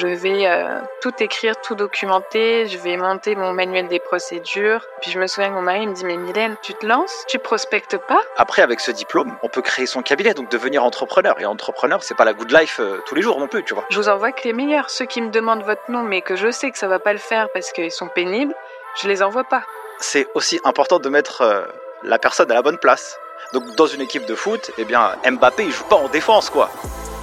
Je vais euh, tout écrire, tout documenter, je vais monter mon manuel des procédures. Puis je me souviens que mon mari me dit, mais Mylène, tu te lances? Tu prospectes pas? Après, avec ce diplôme, on peut créer son cabinet, donc devenir entrepreneur. Et entrepreneur, c'est pas la good life euh, tous les jours non plus, tu vois. Je vous envoie que les meilleurs. Ceux qui me demandent votre nom, mais que je sais que ça va pas le faire parce qu'ils sont pénibles, je les envoie pas. C'est aussi important de mettre euh, la personne à la bonne place. Donc dans une équipe de foot, eh bien Mbappé il joue pas en défense quoi.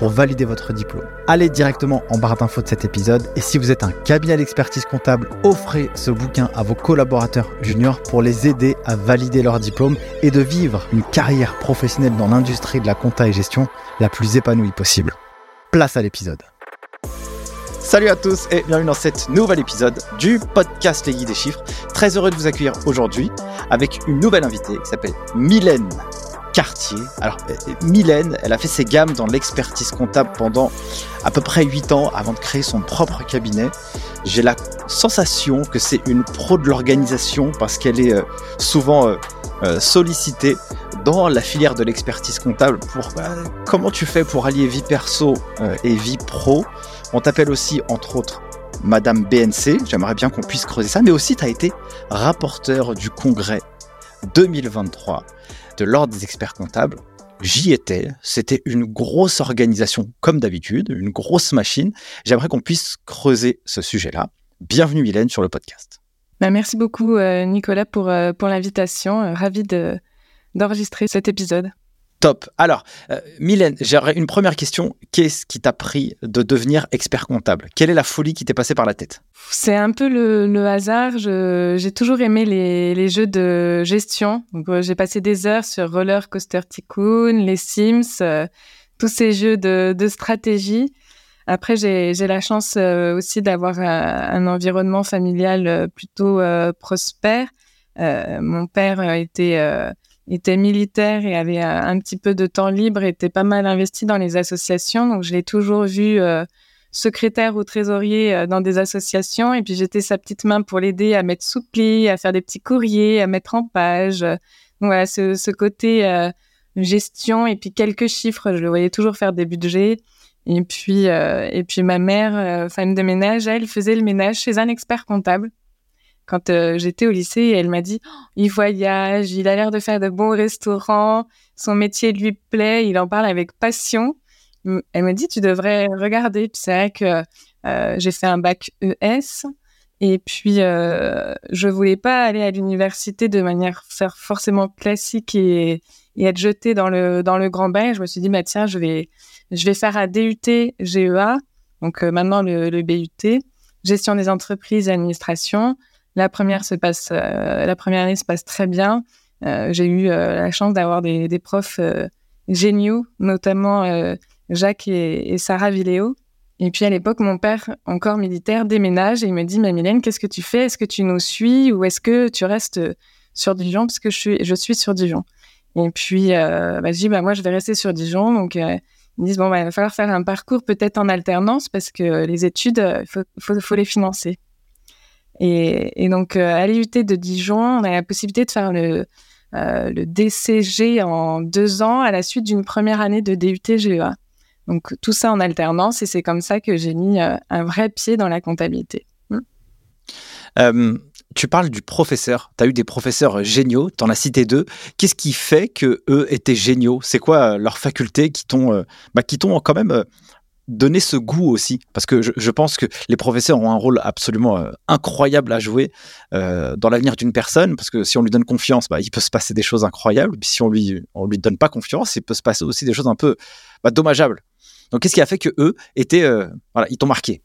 pour valider votre diplôme. Allez directement en barre d'infos de cet épisode et si vous êtes un cabinet d'expertise comptable, offrez ce bouquin à vos collaborateurs juniors pour les aider à valider leur diplôme et de vivre une carrière professionnelle dans l'industrie de la compta et gestion la plus épanouie possible. Place à l'épisode. Salut à tous et bienvenue dans cet nouvel épisode du podcast Les Guides des Chiffres. Très heureux de vous accueillir aujourd'hui avec une nouvelle invitée qui s'appelle Mylène Alors, euh, Mylène, elle a fait ses gammes dans l'expertise comptable pendant à peu près 8 ans avant de créer son propre cabinet. J'ai la sensation que c'est une pro de l'organisation parce qu'elle est euh, souvent euh, sollicitée dans la filière de l'expertise comptable pour bah, comment tu fais pour allier vie perso et vie pro? On t'appelle aussi, entre autres, Madame BNC. J'aimerais bien qu'on puisse creuser ça. Mais aussi, tu as été rapporteur du congrès 2023 de l'Ordre des experts comptables. J'y étais, c'était une grosse organisation comme d'habitude, une grosse machine. J'aimerais qu'on puisse creuser ce sujet-là. Bienvenue Mylène sur le podcast. Bah, merci beaucoup euh, Nicolas pour, euh, l'invitation. Euh, ravi d'enregistrer cet épisode. Top. Alors, euh, Mylène, j'aurais une première question. Qu'est-ce qui t'a pris de devenir expert comptable? Quelle est la folie qui t'est passée par la tête? C'est un peu le, hasard. J'ai toujours aimé les, jeux de gestion. Euh, j'ai passé des heures sur Roller Coaster Tycoon, les Sims, euh, tous ces jeux de, stratégie. Après, j'ai la chance aussi d'avoir un, environnement familial plutôt prospère. mon père était était militaire et avait euh, un petit peu de temps libre, était pas mal investi dans les associations. Donc, je l'ai toujours vu euh, secrétaire ou trésorier euh, dans des associations. Et puis, j'étais sa petite main pour l'aider à mettre sous pli, à faire des petits courriers, à mettre en page. Donc, voilà, ce, côté gestion et puis quelques chiffres. Je le voyais toujours faire des budgets. Et puis, et puis ma mère, femme de ménage, elle faisait le ménage chez un expert comptable quand euh, j'étais au lycée, elle m'a dit il voyage, il a l'air de faire de bons restaurants, son métier lui plaît, il en parle avec passion. Elle m'a dit tu devrais regarder. c'est vrai que euh, j'ai fait un bac ES et puis euh, je voulais pas aller à l'université de manière forcément classique et, être jetée dans le dans le grand bain. Je me suis dit bah tiens je vais je vais faire un DUT GEA donc euh, maintenant le, le BUT gestion des entreprises administration la première se passe, euh, la première année se passe très bien. Euh, j'ai eu euh, la chance d'avoir des, profs géniaux, notamment Jacques et, Sarah Villéo. Et puis à l'époque, mon père, encore militaire, déménage et il me dit "Mais Mylène, qu'est-ce que tu fais? Est-ce que tu nous suis ou est-ce que tu restes sur Dijon? Parce que je suis, je suis sur Dijon. Et puis, bah, je dis bah, Moi, je vais rester sur Dijon. Donc, ils me disent Bon, bah, il va falloir faire un parcours peut-être en alternance parce que les études, il faut, faut, les financer. Et, donc, euh, à l'IUT de Dijon, on a la possibilité de faire le, euh, DCG en deux ans à la suite d'une première année de DUT GEA. Donc, tout ça en alternance et c'est comme ça que j'ai mis euh, un vrai pied dans la comptabilité. Hmm. tu parles du professeur. Tu as eu des professeurs géniaux, tu en as cité deux. Qu'est-ce qui fait que eux étaient géniaux? C'est quoi leurs facultés qui t'ont bah, qui t'ont quand même donner ce goût aussi, parce que je, pense que les professeurs ont un rôle absolument euh, incroyable à jouer euh, dans l'avenir d'une personne, parce que si on lui donne confiance, bah, il peut se passer des choses incroyables, puis si on lui on lui donne pas confiance, il peut se passer aussi des choses un peu bah, dommageables. Donc qu'est-ce qui a fait que eux étaient, euh, voilà, ils t'ont marqué?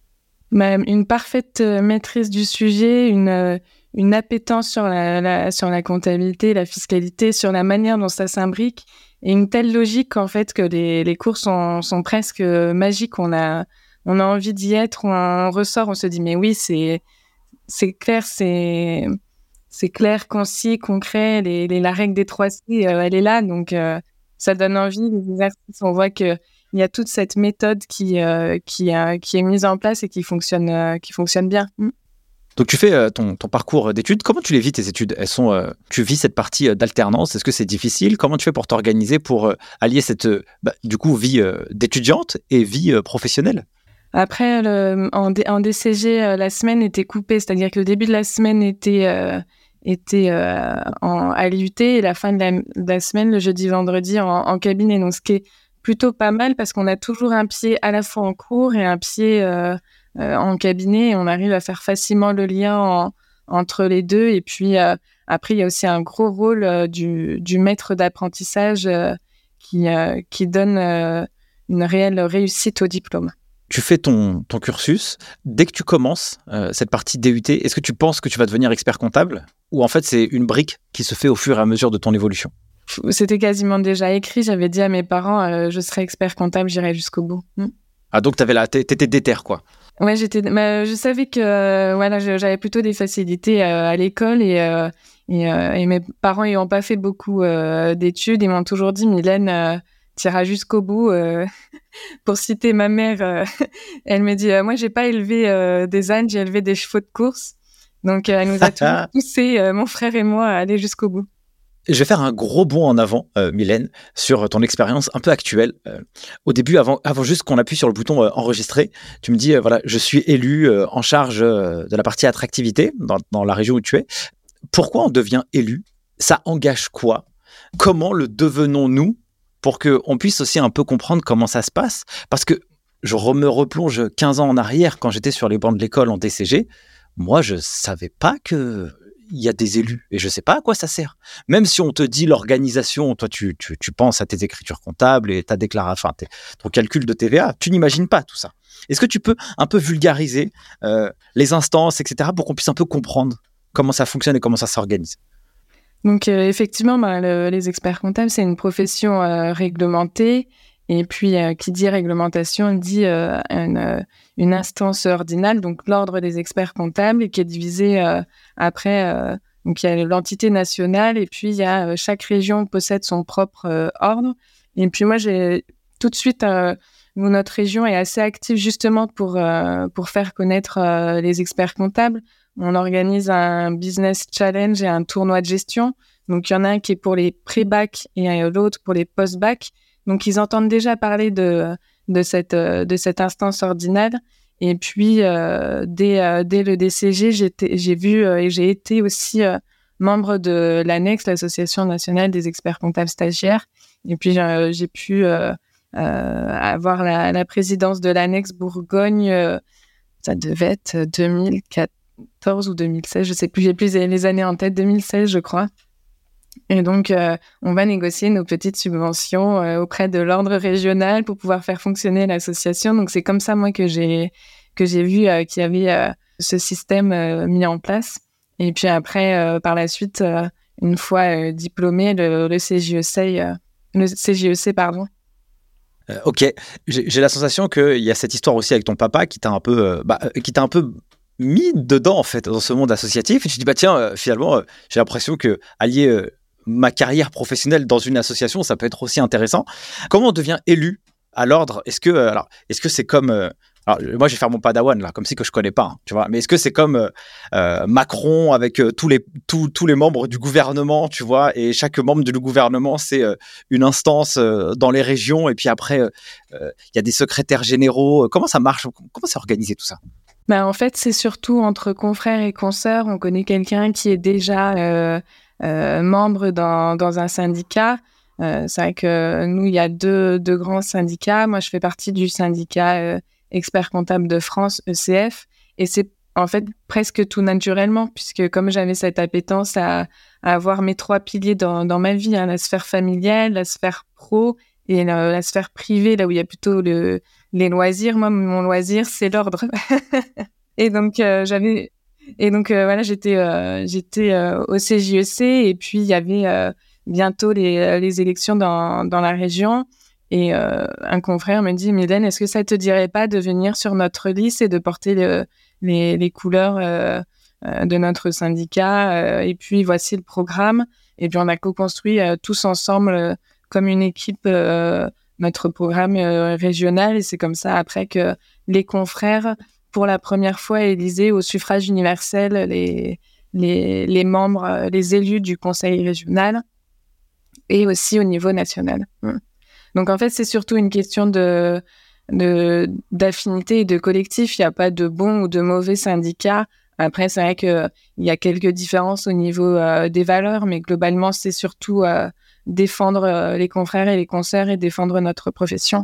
Une parfaite maîtrise du sujet, une une appétence sur la, sur la comptabilité, la fiscalité, sur la manière dont ça s'imbrique et une telle logique en fait que les, les cours sont, sont presque magiques. On a, on a envie d'y être, on ressort, on se dit mais oui, c'est clair, c'est clair, concis, concret. Les, la règle des trois C, elle est là, donc ça donne envie. Les on voit que il y a toute cette méthode qui qui, qui est mise en place et qui fonctionne qui fonctionne bien. Mm. Donc tu fais euh, ton, parcours d'études. Comment tu les vis tes études? Elles sont, euh, tu vis cette partie euh, d'alternance? Est-ce que c'est difficile? Comment tu fais pour t'organiser pour allier cette bah, du coup vie d'étudiante et vie professionnelle? Après, en, DCG, la semaine était coupée, c'est-à-dire que le début de la semaine était était en, à l'IUT et la fin de la, semaine, le jeudi, vendredi, en, cabinet. Donc ce qui est plutôt pas mal parce qu'on a toujours un pied à la fois en cours et un pied en cabinet on arrive à faire facilement le lien entre les deux. Et puis euh, après, il y a aussi un gros rôle euh, du, maître d'apprentissage qui, qui donne une réelle réussite au diplôme tu fais ton, ton, cursus. Dès que tu commences cette partie DUT, est-ce que tu penses que tu vas devenir expert comptable ou en fait c'est une brique qui se fait au fur et à mesure de ton évolution? C'était quasiment déjà écrit. J'avais dit à mes parents, je serai expert comptable, j'irai jusqu'au bout. Hmm. Ah donc t'avais la, t'étais déter quoi Ouais, j'étais, je savais que euh, voilà, j'avais plutôt des facilités euh, à l'école et, euh, et, mes parents n'ayant pas fait beaucoup d'études, ils m'ont toujours dit Mylène, t'iras jusqu'au bout. Pour citer ma mère, elle me dit moi j'ai pas élevé des ânes, j'ai élevé des chevaux de course. Donc elle nous a tous poussé, mon frère et moi, à aller jusqu'au bout. Je vais faire un gros bond en avant, euh, Mylène, sur ton expérience un peu actuelle. Euh, au début, avant, juste qu'on appuie sur le bouton euh, enregistrer, tu me dis, voilà, je suis élu en charge de la partie attractivité dans, la région où tu es. Pourquoi on devient élu? Ça engage quoi? Comment le devenons-nous? Pour qu'on puisse aussi un peu comprendre comment ça se passe Parce que je me replonge 15 ans en arrière quand j'étais sur les bancs de l'école en DCG. Moi, je savais pas que il y a des élus et je sais pas à quoi ça sert. Même si on te dit l'organisation, toi tu, tu, penses à tes écritures comptables et ta déclaration, ton calcul de TVA, tu n'imagines pas tout ça. Est-ce que tu peux un peu vulgariser euh, les instances, etc., pour qu'on puisse un peu comprendre comment ça fonctionne et comment ça s'organise? Donc euh, effectivement, bah, les experts comptables, c'est une profession euh, réglementée et puis, euh, qui dit réglementation dit euh, euh, une, instance ordinale, donc l'ordre des experts comptables, qui est divisé après. donc, il y a l'entité nationale, et puis il y a chaque région possède son propre ordre. Et puis, moi, j'ai tout de suite, notre région est assez active justement pour, pour faire connaître les experts comptables. On organise un business challenge et un tournoi de gestion. Donc, il y en a un qui est pour les pré-bac et l'autre pour les post-bac. Donc, ils entendent déjà parler de, de, cette, euh, de cette instance ordinale. Et puis, euh, dès, euh, dès le DCG, j'ai vu et j'ai été aussi membre de l'ANEX, l'Association nationale des experts comptables stagiaires. Et puis, j'ai pu avoir la, la, présidence de l'ANEX Bourgogne. ça devait être 2014 ou 2016, je sais plus, j'ai plus les années en tête, 2016, je crois. Et donc, euh, on va négocier nos petites subventions euh, auprès de l'ordre régional pour pouvoir faire fonctionner l'association. Donc, c'est comme ça, moi, que j'ai que j'ai vu euh, qu'il y avait ce système mis en place. Et puis après, par la suite, une fois diplômé, le, le CJEC, le CJEC, pardon. ok, j'ai la sensation qu'il y a cette histoire aussi avec ton papa qui t'a un peu, bah, qui t'a un peu mis dedans en fait dans ce monde associatif. Et tu dis bah tiens, finalement, j'ai l'impression que allier ma carrière professionnelle dans une association, ça peut être aussi intéressant. Comment on devient élu à l'ordre? Est-ce que euh, que c'est comme euh, alors, moi, je vais faire mon padawan là, comme si que je connais pas, hein, tu vois. Mais est-ce que c'est comme euh, Macron avec tous les tous, les membres du gouvernement, tu vois, et chaque membre du gouvernement c'est une instance dans les régions, et puis après il y a des secrétaires généraux. Comment ça marche? Comment c'est organisé tout ça? Ben, en fait, c'est surtout entre confrères et consoeurs. On connaît quelqu'un qui est déjà membre dans, dans, un syndicat. Euh, c'est vrai que nous, il y a deux, deux, grands syndicats. Moi, je fais partie du syndicat euh, expert comptable de France, ECF. Et c'est en fait presque tout naturellement, puisque comme j'avais cette appétence à, à, avoir mes trois piliers dans, dans ma vie, hein, la sphère familiale, la sphère pro et la, sphère privée, là où il y a plutôt le, les loisirs. Moi, mon loisir, c'est l'ordre. et donc, j'avais et donc euh, voilà, j'étais euh, j'étais euh, au CJEC et puis il y avait bientôt les, les élections dans, dans la région. Et un confrère me dit, Mylène, est-ce que ça te dirait pas de venir sur notre liste et de porter le, les, les, couleurs de notre syndicat. et puis voici le programme. Et puis on a co-construit tous ensemble comme une équipe notre programme régional. Et c'est comme ça après que les confrères, pour la première fois, élisaient au suffrage universel les, les, les membres, les élus du conseil régional et aussi au niveau national. Mm. Donc en fait, c'est surtout une question de d'affinité et de collectif. Il n'y a pas de bons ou de mauvais syndicats. Après, c'est vrai qu'il y a quelques différences au niveau euh, des valeurs, mais globalement, c'est surtout euh, défendre euh, les confrères et les consoeurs et défendre notre profession.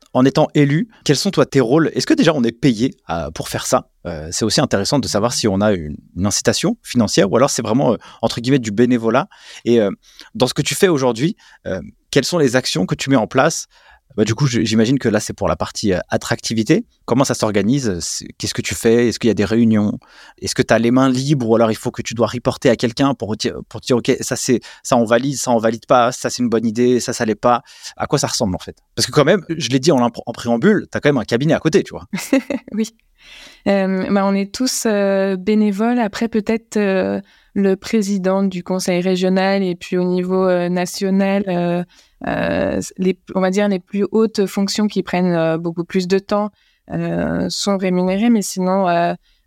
en étant élu, quels sont toi tes rôles? Est-ce que déjà on est payé euh, pour faire ça? Euh, C'est aussi intéressant de savoir si on a une, incitation financière ou alors c'est vraiment entre guillemets du bénévolat. Et dans ce que tu fais aujourd'hui, quelles sont les actions que tu mets en place bah, du coup, j'imagine que là, c'est pour la partie euh, attractivité. Comment ça s'organise? Qu'est-ce que tu fais? Est-ce qu'il y a des réunions? Est-ce que tu as les mains libres ou alors il faut que tu dois reporter à quelqu'un pour, pour dire, OK, ça, c'est, ça, on valide, ça, on valide pas, ça, c'est une bonne idée, ça, ça l'est pas. À quoi ça ressemble, en fait? Parce que quand même, je l'ai dit en, préambule, tu as quand même un cabinet à côté, tu vois. oui. Euh, bah, on est tous euh, bénévoles. Après, peut-être le président du conseil régional et puis au niveau national les, on va dire les plus hautes fonctions qui prennent euh, beaucoup plus de temps euh, sont rémunérées, mais sinon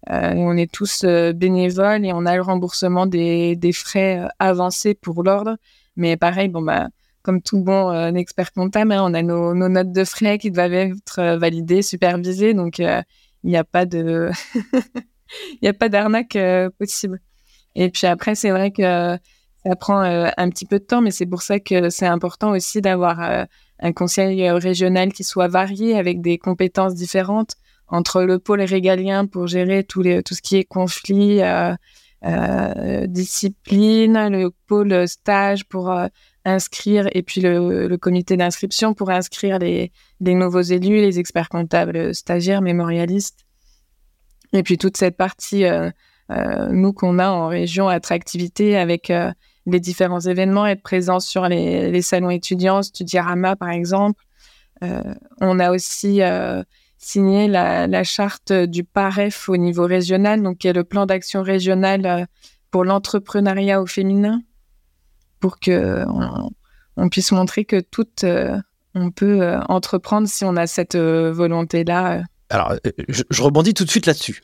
on est tous bénévoles et on a le remboursement des, des frais avancés pour l'ordre. Mais pareil, bon bah comme tout bon expert comptable, hein, on a nos, nos, notes de frais qui doivent être validées, supervisées, donc il n'y a pas de il a pas d'arnaque possible. Et puis après, c'est vrai que ça prend euh, un petit peu de temps, mais c'est pour ça que c'est important aussi d'avoir euh, un conseil euh, régional qui soit varié avec des compétences différentes entre le pôle régalien pour gérer tout, tout ce qui est conflit, discipline, le pôle stage pour inscrire et puis le, comité d'inscription pour inscrire les, nouveaux élus, les experts comptables, stagiaires, mémorialistes. Et puis toute cette partie, nous qu'on a en région attractivité avec les différents événements, être présent sur les, salons étudiants, Studiarama par exemple. Euh, on a aussi euh, signé la, charte du PAREF au niveau régional, donc qui est le plan d'action régional euh, pour l'entrepreneuriat au féminin, pour que on, puisse montrer que tout on peut entreprendre si on a cette volonté-là. Alors, je rebondis tout de suite là-dessus.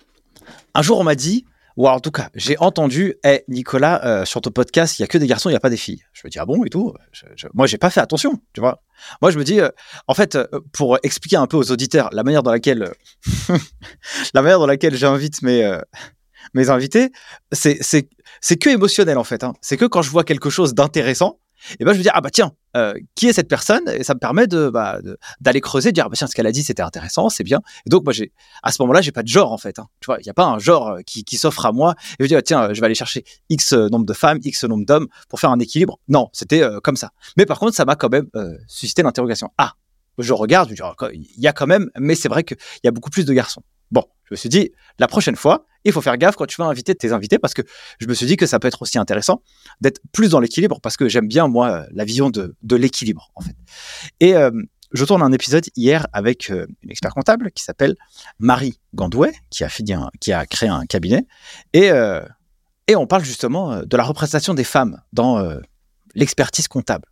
Un jour, on m'a dit, ou en tout cas, j'ai entendu, hey, Nicolas, euh, sur ton podcast, il y a que des garçons, il n'y a pas des filles. Je me dis, ah bon, et tout? Je, je... Moi, j'ai pas fait attention, tu vois. Moi, je me dis, euh, en fait, euh, pour expliquer un peu aux auditeurs la manière dans laquelle, la laquelle j'invite mes, mes invités, c'est que émotionnel, en fait. Hein. C'est que quand je vois quelque chose d'intéressant, et ben je me dis ah bah tiens euh, qui est cette personne? Et ça me permet de bah, d'aller creuser de dire ah bah tiens ce qu'elle a dit c'était intéressant c'est bien. Et donc moi j'ai à ce moment-là j'ai pas de genre en fait hein. tu vois il y a pas un genre euh, qui, qui s'offre à moi et je dis ah, tiens je vais aller chercher x nombre de femmes x nombre d'hommes pour faire un équilibre. Non c'était euh, comme ça. Mais par contre ça m'a quand même suscité l'interrogation. Ah je regarde je dis oh, il y a quand même mais c'est vrai qu'il y a beaucoup plus de garçons bon je me suis dit la prochaine fois il faut faire gaffe quand tu vas inviter tes invités parce que je me suis dit que ça peut être aussi intéressant d'être plus dans l'équilibre parce que j'aime bien, moi, la vision de, l'équilibre, en fait. Et euh, je tourne un épisode hier avec euh, une expert comptable qui s'appelle Marie Gandouet, qui a, qui a créé un cabinet. Et, euh, et on parle justement de la représentation des femmes dans l'expertise comptable.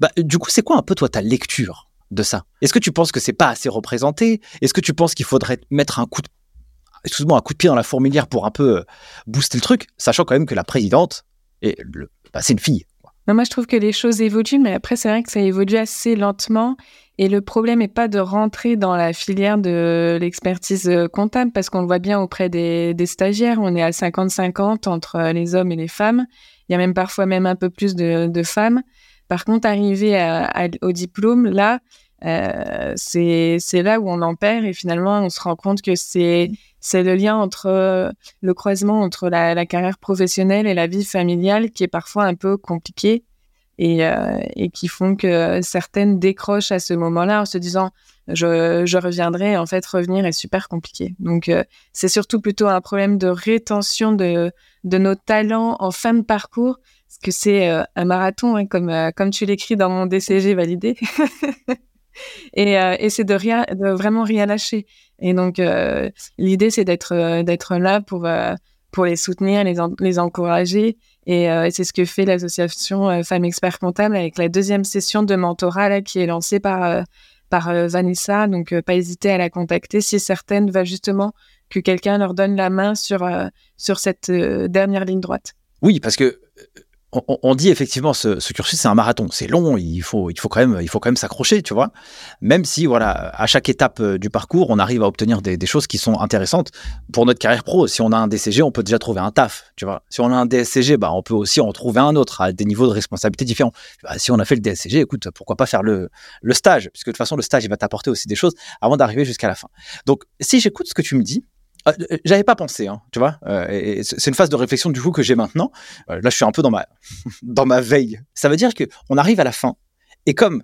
Bah, du coup, c'est quoi un peu, toi, ta lecture de ça Est-ce que tu penses que c'est pas assez représenté? Est-ce que tu penses qu'il faudrait mettre un coup de un coup de pied dans la fourmilière pour un peu euh, booster le truc, sachant quand même que la présidente, est le, bah, c'est une fille. moi, je trouve que les choses évoluent, mais après, c'est vrai que ça évolue assez lentement. Et le problème n'est pas de rentrer dans la filière de l'expertise euh, comptable, parce qu'on le voit bien auprès des, stagiaires, on est à 50-50 entre euh, les hommes et les femmes. Il y a même parfois même un peu plus de, femmes. Par contre, arriver au diplôme, là, euh, c'est là où on en perd et finalement on se rend compte que c'est c'est le lien entre le croisement entre la, la, carrière professionnelle et la vie familiale qui est parfois un peu compliqué et, euh, et qui font que certaines décrochent à ce moment-là en se disant je, je reviendrai. En fait, revenir est super compliqué. Donc, euh, c'est surtout plutôt un problème de rétention de, de nos talents en fin de parcours, que c'est euh, un marathon, hein, comme, comme tu l'écris dans mon DCG validé. et, et c'est de, de vraiment rien lâcher. Et donc, l'idée, c'est d'être d'être là pour, pour les soutenir, les, les encourager euh, et, c'est ce que fait l'association euh, Femmes Experts Comptables avec la deuxième session de mentorat qui est lancée par, euh, par Vanessa. Donc, pas hésiter à la contacter si certaines va justement que quelqu'un leur donne la main sur, sur cette dernière ligne droite. Oui, parce que on, dit effectivement ce, ce cursus c'est un marathon, c'est long, il faut, il faut quand même, il faut quand même s'accrocher, tu vois. Même si voilà, à chaque étape euh, du parcours, on arrive à obtenir des, choses qui sont intéressantes pour notre carrière pro. Si on a un DCG, on peut déjà trouver un taf, tu vois. Si on a un DSCG, bah on peut aussi en trouver un autre à des niveaux de responsabilité différents. Bah, si on a fait le DSCG, écoute, pourquoi pas faire le, le stage, puisque de toute façon le stage il va t'apporter aussi des choses avant d'arriver jusqu'à la fin. Donc si j'écoute ce que tu me dis, ah, euh, j'avais pas pensé, hein, tu vois. Euh, c'est une phase de réflexion du coup que j'ai maintenant. Euh, là, je suis un peu dans ma dans ma veille. Ça veut dire que on arrive à la fin, et comme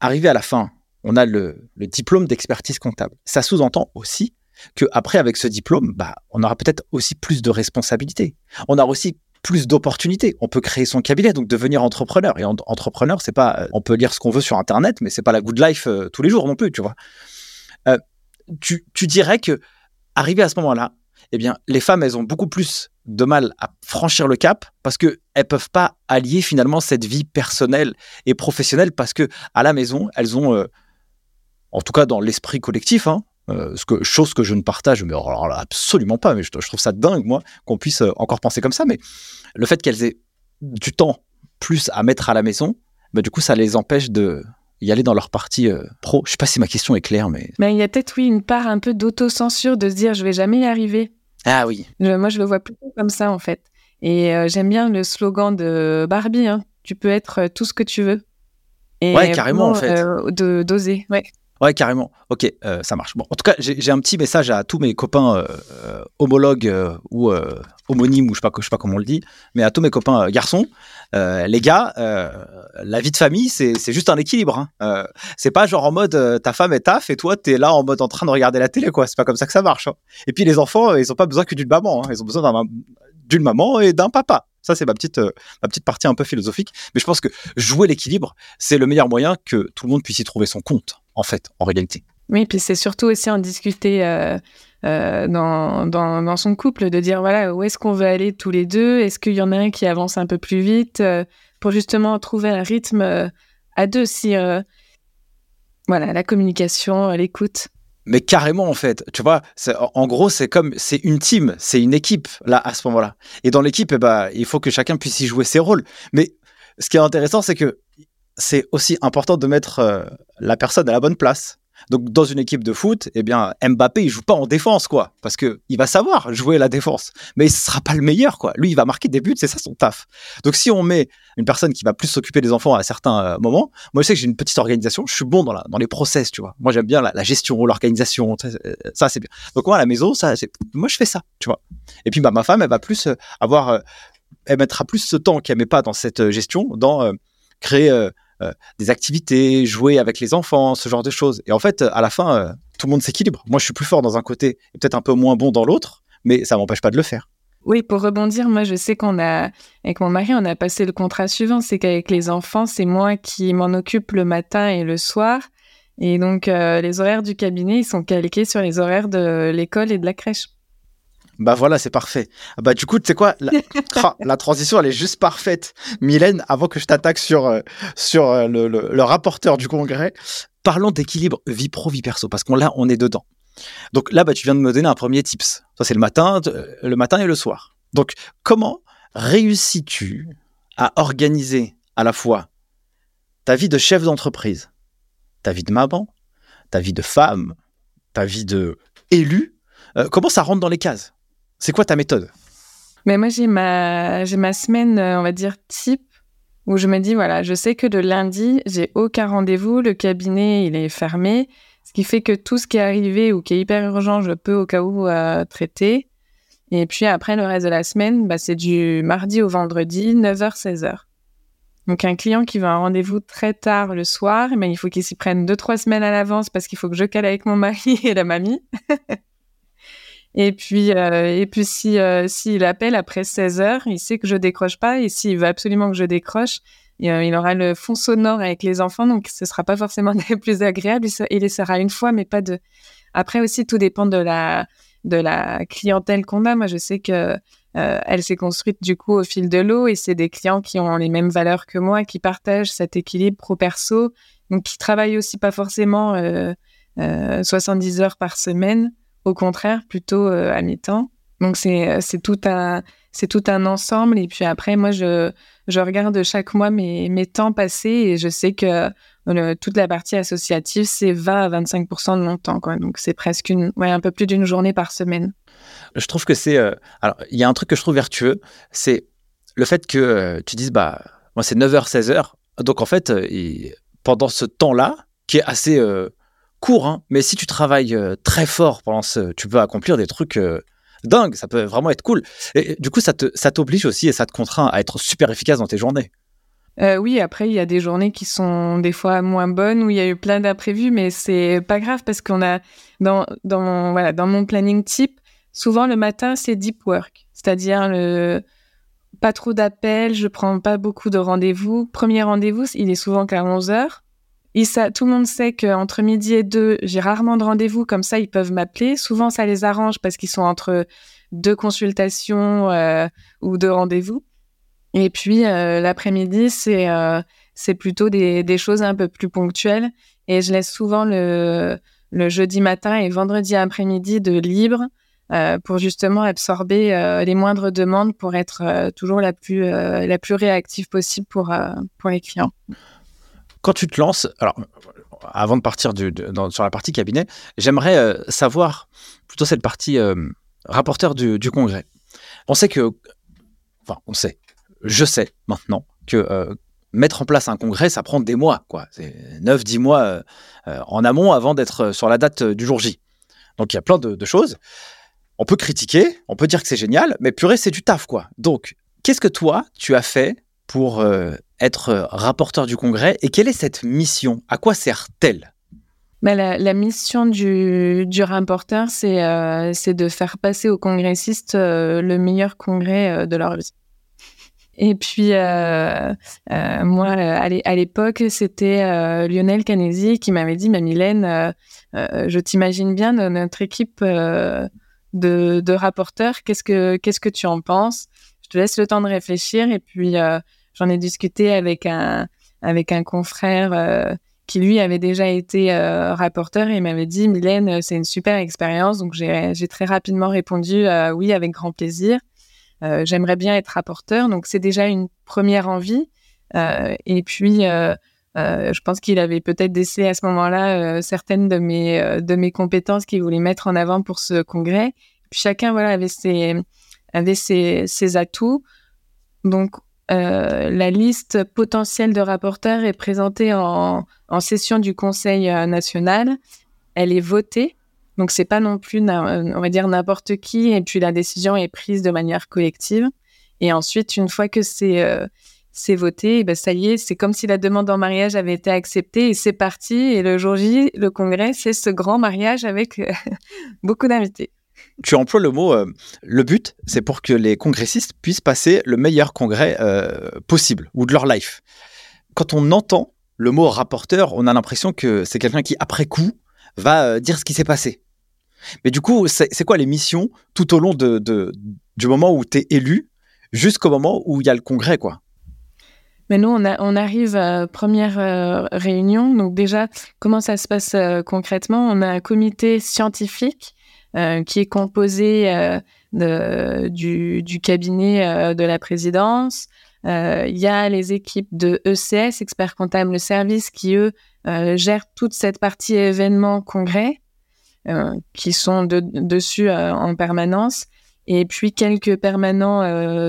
arrivé à la fin, on a le, le diplôme d'expertise comptable. Ça sous-entend aussi que après, avec ce diplôme, bah, on aura peut-être aussi plus de responsabilités. On aura aussi plus d'opportunités. On peut créer son cabinet, donc devenir entrepreneur. Et entrepreneur, c'est pas, on peut lire ce qu'on veut sur Internet, mais c'est pas la good life tous les jours non plus, tu vois. tu, tu dirais que arrivé à ce moment-là, eh bien, les femmes, elles ont beaucoup plus de mal à franchir le cap parce que elles peuvent pas allier finalement cette vie personnelle et professionnelle parce que à la maison, elles ont, euh, en tout cas dans l'esprit collectif, hein, euh, ce que, chose que je ne partage, mais absolument pas. Mais je, trouve ça dingue moi qu'on puisse euh, encore penser comme ça. Mais le fait qu'elles aient du temps plus à mettre à la maison, bah, du coup, ça les empêche de y aller dans leur partie euh, pro. Je sais pas si ma question est claire, mais. Mais il y a peut-être, oui, une part un peu d'autocensure de se dire je vais jamais y arriver. Ah oui. moi, je le vois plutôt comme ça, en fait. Et euh, j'aime bien le slogan de Barbie hein. tu peux être euh, tout ce que tu veux. Et ouais, carrément, en fait. d'oser, ouais. Ouais, carrément. Ok, ça marche. Bon, en tout cas, j'ai un petit message à tous mes copains homologues ou homonymes, ou je sais sais pas comment on le dit, mais à tous mes copains garçons. Euh, les gars, euh, la vie de famille, c'est juste un équilibre. Hein. Euh, c'est pas genre en mode ta femme est taf et toi t'es là en mode en train de regarder la télé quoi. C'est pas comme ça que ça marche. Hein. Et puis les enfants, ils ont pas besoin que d'une maman. Hein. Ils ont besoin d'une maman et d'un papa. Ça, c'est ma petite, ma petite partie un peu philosophique. Mais je pense que jouer l'équilibre, c'est le meilleur moyen que tout le monde puisse y trouver son compte, en fait, en réalité. Oui, puis c'est surtout aussi en discuter euh, dans, dans, dans, son couple, de dire voilà, où est-ce qu'on veut aller tous les deux? Est-ce qu'il y en a un qui avance un peu plus vite euh, pour justement trouver un rythme euh, à deux si voilà la communication, l'écoute. Mais carrément en fait, tu vois, en gros c'est comme c'est une team, c'est une équipe là à ce moment-là. Et dans l'équipe, eh ben, il faut que chacun puisse y jouer ses rôles. Mais ce qui est intéressant, c'est que c'est aussi important de mettre la personne à la bonne place. Donc dans une équipe de foot, eh bien Mbappé il joue pas en défense quoi, parce que il va savoir jouer la défense, mais il sera pas le meilleur quoi. Lui il va marquer des buts, c'est ça son taf. Donc si on met une personne qui va plus s'occuper des enfants à certains euh, moments, moi je sais que j'ai une petite organisation, je suis bon dans la dans les process, tu vois. Moi j'aime bien la, gestion, l'organisation, euh, ça c'est bien. Donc moi à la maison ça, moi je fais ça, tu vois. Et puis bah ma femme elle va plus euh, avoir, elle mettra plus ce temps qu'elle met pas dans cette gestion, dans créer des activités, jouer avec les enfants, ce genre de choses. Et en fait, à la fin, euh, tout le monde s'équilibre. Moi, je suis plus fort dans un côté et peut-être un peu moins bon dans l'autre, mais ça m'empêche pas de le faire. Oui, pour rebondir, moi, je sais qu'on a, avec mon mari, on a passé le contrat suivant, c'est qu'avec les enfants, c'est moi qui m'en occupe le matin et le soir. Et donc, euh, les horaires du cabinet, ils sont calqués sur les horaires de l'école et de la crèche. Bah voilà, c'est parfait. Ah bah du coup, tu sais quoi, la, transition, elle est juste parfaite. Mylène, avant que je t'attaque sur, euh, sur euh, le, rapporteur du congrès, parlons d'équilibre vie pro, vie perso, parce qu'on là, on est dedans. Donc là, bah, tu viens de me donner un premier tips. Ça, c'est le matin, euh, le matin et le soir. Donc, comment réussis-tu à organiser à la fois ta vie de chef d'entreprise, ta vie de maman, ta vie de femme, ta vie de élu Comment ça rentre dans les cases? C'est quoi ta méthode? Mais moi, j'ai ma, semaine, euh, on va dire, type. où je me dis, voilà, je sais que le lundi, j'ai aucun rendez-vous, le cabinet, il est fermé, ce qui fait que tout ce qui est arrivé ou qui est hyper urgent, je peux au cas où euh, traiter. Et puis après, le reste de la semaine, bah, c'est du mardi au vendredi, 9h, 16h. Donc un client qui veut un rendez-vous très tard le soir, mais il faut qu'il s'y prenne deux, trois semaines à l'avance parce qu'il faut que je cale avec mon mari et la mamie. Et puis, euh, et puis si euh, s'il appelle après 16 heures, il sait que je décroche pas. Et s'il veut absolument que je décroche, euh, il aura le fond sonore avec les enfants, donc ce sera pas forcément les plus agréable. Il les sera une fois, mais pas deux. Après aussi, tout dépend de la de la clientèle qu'on a. Moi, je sais que elle s'est construite du coup au fil de l'eau et c'est des clients qui ont les mêmes valeurs que moi, qui partagent cet équilibre pro-perso, donc qui travaillent aussi pas forcément 70 heures par semaine au contraire, plutôt euh, à mi-temps. Donc c'est euh, tout un tout un ensemble et puis après moi je je regarde chaque mois mes mes temps passés et je sais que euh, toute la partie associative c'est 20 à 25% de mon temps quoi. Donc c'est presque une ouais un peu plus d'une journée par semaine. Je trouve que c'est alors il y a un truc que je trouve vertueux, c'est le fait que tu dises bah moi c'est 9h 16h donc en fait pendant ce temps-là qui est assez court, hein, mais si tu travailles euh, très fort pendant ce, tu peux accomplir des trucs euh, dingues. Ça peut vraiment être cool. Et, du coup, ça te, ça t'oblige aussi et ça te contraint à être super efficace dans tes journées. Euh, oui, après, il y a des journées qui sont des fois moins bonnes, où il y a eu plein d'imprévus, mais c'est pas grave parce qu'on a, dans, dans, mon, voilà, dans mon planning type, souvent le matin, c'est deep work. C'est-à-dire le, pas trop d'appels, je prends pas beaucoup de rendez-vous. Premier rendez-vous, il est souvent qu'à 11 heures tout le monde sait qu'entre midi et deux, j'ai rarement de rendez-vous, comme ça ils peuvent m'appeler. Souvent ça les arrange parce qu'ils sont entre deux consultations euh, ou deux rendez-vous. Et puis euh, l'après-midi, c'est euh, plutôt des, choses un peu plus ponctuelles. Et je laisse souvent le, jeudi matin et vendredi après-midi de libre pour justement absorber les moindres demandes pour être toujours la plus, réactive possible pour les clients quand tu te lances, alors avant de partir sur la partie cabinet, j'aimerais euh, savoir plutôt cette partie euh, rapporteur du, congrès. On sait que, enfin, on sait, je sais maintenant que euh, mettre en place un congrès, ça prend des mois, quoi. C'est 9-10 mois en amont avant d'être sur la date du jour J. Donc il y a plein de, de choses. On peut critiquer, on peut dire que c'est génial, mais purée, c'est du taf, quoi. Donc, qu'est-ce que toi, tu as fait pour être euh, rapporteur du congrès et quelle est cette mission? À quoi sert-elle? Ben, la, mission du, rapporteur, c'est euh, de faire passer aux congressistes euh, le meilleur congrès de leur vie. Et puis, moi, à l'époque, c'était Lionel Canesi qui m'avait dit, Mylène, je t'imagine bien notre équipe de, rapporteurs, qu'est-ce que qu'est-ce que tu en penses? Je te laisse le temps de réfléchir et puis J'en ai discuté avec un, avec un confrère euh, qui, lui, avait déjà été euh, rapporteur et il m'avait dit Mylène, euh, c'est une super expérience. Donc, j'ai très rapidement répondu oui, avec grand plaisir. J'aimerais bien être rapporteur. Donc, c'est déjà une première envie. et puis, je pense qu'il avait peut-être décelé à ce moment-là certaines de mes, de mes compétences qu'il voulait mettre en avant pour ce congrès. Puis chacun voilà, avait, ses, avait ses, ses atouts. Donc, euh, la liste potentielle de rapporteurs est présentée en, session du Conseil euh, national. Elle est votée, donc c'est pas non plus, on va dire n'importe qui. Et puis la décision est prise de manière collective. Et ensuite, une fois que c'est euh, voté, et ben ça y est, c'est comme si la demande en mariage avait été acceptée et c'est parti. Et le jour J, le congrès, c'est ce grand mariage avec beaucoup d'invités tu emploies le mot euh, le but, c'est pour que les congressistes puissent passer le meilleur congrès euh, possible ou de leur life. Quand on entend le mot rapporteur, on a l'impression que c'est quelqu'un qui, après coup, va euh, dire ce qui s'est passé. Mais du coup, c'est quoi les missions tout au long de, du moment où tu es élu jusqu'au moment où il y a le congrès, quoi? Mais nous, on, arrive à première réunion. Donc déjà, comment ça se passe concrètement? On a un comité scientifique euh, qui est composé euh, du, cabinet euh, de la présidence. Il y a les équipes de ECS, experts comptables service, qui eux gèrent toute cette partie événements congrès, qui sont de, dessus en permanence, et puis quelques permanents